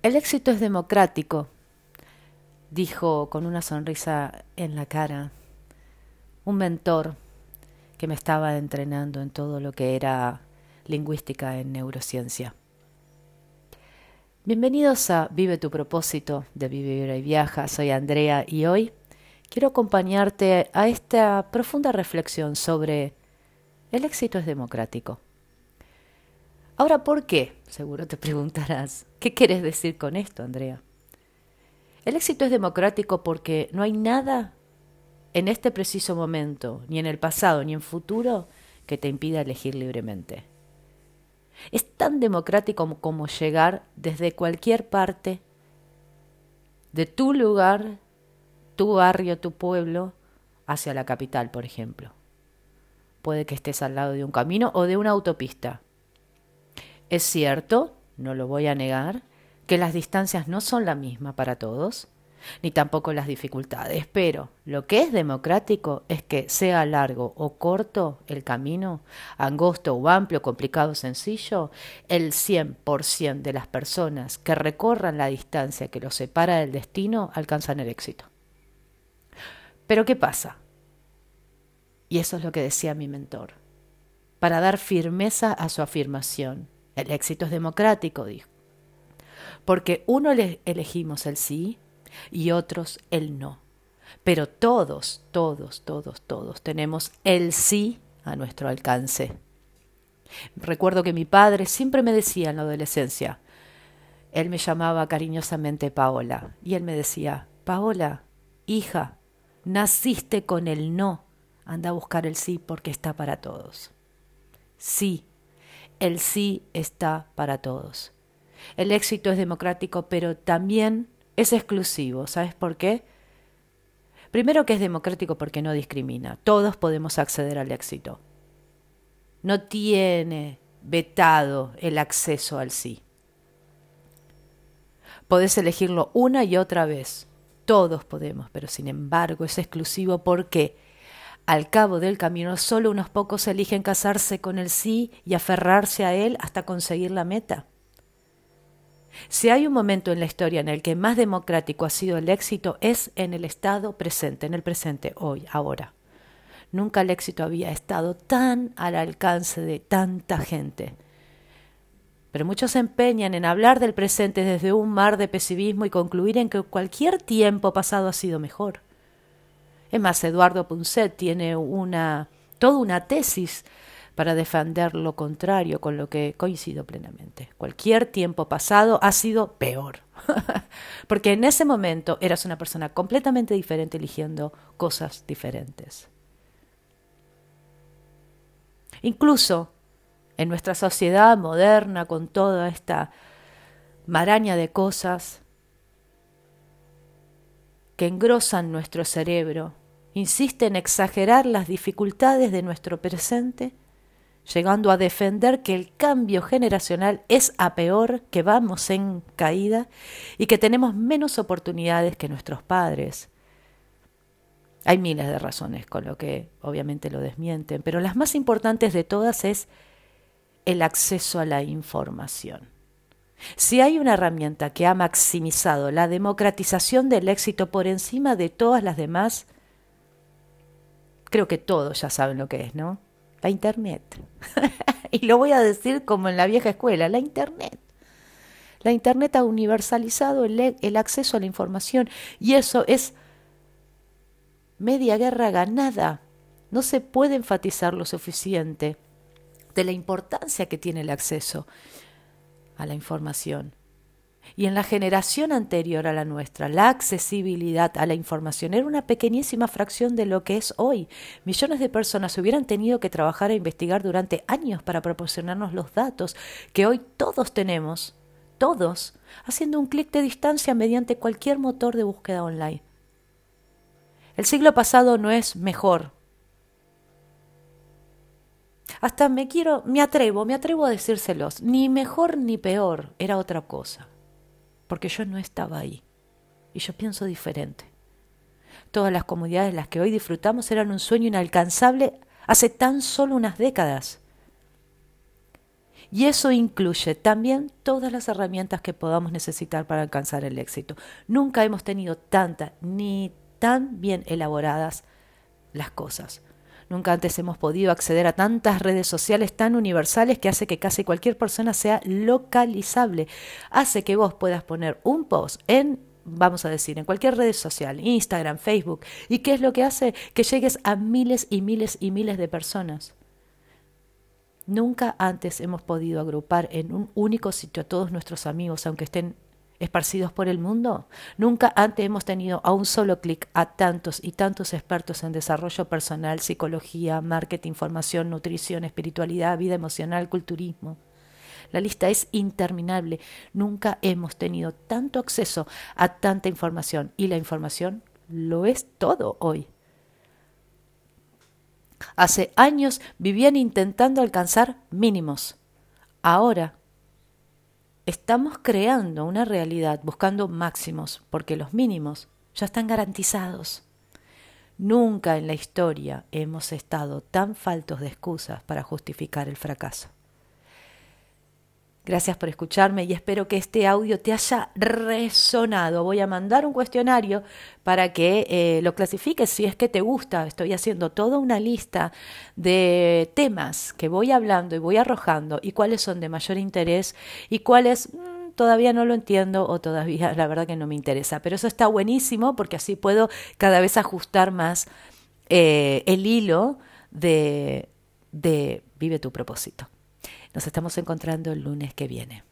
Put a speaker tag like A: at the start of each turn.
A: El éxito es democrático, dijo con una sonrisa en la cara un mentor que me estaba entrenando en todo lo que era lingüística en neurociencia. Bienvenidos a Vive tu propósito de Vive y Viaja. Soy Andrea y hoy quiero acompañarte a esta profunda reflexión sobre el éxito es democrático. Ahora, ¿por qué? Seguro te preguntarás. ¿Qué quieres decir con esto, Andrea? El éxito es democrático porque no hay nada en este preciso momento, ni en el pasado, ni en futuro, que te impida elegir libremente. Es tan democrático como, llegar desde cualquier parte de tu lugar, tu barrio, tu pueblo, hacia la capital, por ejemplo. Puede que estés al lado de un camino o de una autopista. Es cierto, no lo voy a negar, que las distancias no son la misma para todos, ni tampoco las dificultades, pero lo que es democrático es que sea largo o corto el camino, angosto o amplio, complicado o sencillo, el 100% de las personas que recorran la distancia que los separa del destino alcanzan el éxito. Pero ¿qué pasa? Y eso es lo que decía mi mentor. Para dar firmeza a su afirmación, el éxito es democrático, dijo. Porque uno le elegimos el sí y otros el no. Pero todos, todos, todos, todos tenemos el sí a nuestro alcance. Recuerdo que mi padre siempre me decía en la adolescencia, él me llamaba cariñosamente Paola, y él me decía, Paola, hija, naciste con el no, anda a buscar el sí porque está para todos. Sí, el sí está para todos. El éxito es democrático, pero también es exclusivo. ¿Sabes por qué? Primero que es democrático porque no discrimina. Todos podemos acceder al éxito. No tiene vetado el acceso al sí. Podés elegirlo una y otra vez. Todos podemos, pero sin embargo es exclusivo porque al cabo del camino solo unos pocos eligen casarse con el sí y aferrarse a él hasta conseguir la meta. Si hay un momento en la historia en el que más democrático ha sido el éxito es en el estado presente, en el presente, hoy, ahora. Nunca el éxito había estado tan al alcance de tanta gente. Pero muchos se empeñan en hablar del presente desde un mar de pesimismo y concluir en que cualquier tiempo pasado ha sido mejor. Es más, Eduardo Punset tiene una, toda una tesis para defender lo contrario, con lo que coincido plenamente. Cualquier tiempo pasado ha sido peor, porque en ese momento eras una persona completamente diferente eligiendo cosas diferentes. Incluso en nuestra sociedad moderna, con toda esta maraña de cosas que engrosan nuestro cerebro, insiste en exagerar las dificultades de nuestro presente, llegando a defender que el cambio generacional es a peor, que vamos en caída y que tenemos menos oportunidades que nuestros padres. Hay miles de razones con lo que obviamente lo desmienten, pero las más importantes de todas es el acceso a la información. Si hay una herramienta que ha maximizado la democratización del éxito por encima de todas las demás, creo que todos ya saben lo que es, ¿no? La Internet. y lo voy a decir como en la vieja escuela, la Internet. La Internet ha universalizado el, el acceso a la información y eso es media guerra ganada. No se puede enfatizar lo suficiente de la importancia que tiene el acceso a la información y en la generación anterior a la nuestra, la accesibilidad a la información era una pequeñísima fracción de lo que es hoy. Millones de personas hubieran tenido que trabajar e investigar durante años para proporcionarnos los datos que hoy todos tenemos, todos, haciendo un clic de distancia mediante cualquier motor de búsqueda online. El siglo pasado no es mejor. Hasta me quiero, me atrevo, me atrevo a decírselos, ni mejor ni peor, era otra cosa porque yo no estaba ahí. Y yo pienso diferente. Todas las comodidades las que hoy disfrutamos eran un sueño inalcanzable hace tan solo unas décadas. Y eso incluye también todas las herramientas que podamos necesitar para alcanzar el éxito. Nunca hemos tenido tantas ni tan bien elaboradas las cosas. Nunca antes hemos podido acceder a tantas redes sociales tan universales que hace que casi cualquier persona sea localizable. Hace que vos puedas poner un post en vamos a decir, en cualquier red social, Instagram, Facebook. ¿Y qué es lo que hace? Que llegues a miles y miles y miles de personas. Nunca antes hemos podido agrupar en un único sitio a todos nuestros amigos, aunque estén esparcidos por el mundo. Nunca antes hemos tenido a un solo clic a tantos y tantos expertos en desarrollo personal, psicología, marketing, formación, nutrición, espiritualidad, vida emocional, culturismo. La lista es interminable. Nunca hemos tenido tanto acceso a tanta información y la información lo es todo hoy. Hace años vivían intentando alcanzar mínimos. Ahora estamos creando una realidad buscando máximos, porque los mínimos ya están garantizados. Nunca en la historia hemos estado tan faltos de excusas para justificar el fracaso. Gracias por escucharme y espero que este audio te haya resonado. Voy a mandar un cuestionario para que eh, lo clasifiques si es que te gusta. Estoy haciendo toda una lista de temas que voy hablando y voy arrojando y cuáles son de mayor interés y cuáles mm, todavía no lo entiendo o todavía la verdad que no me interesa. Pero eso está buenísimo porque así puedo cada vez ajustar más eh, el hilo de, de Vive tu propósito. Nos estamos encontrando el lunes que viene.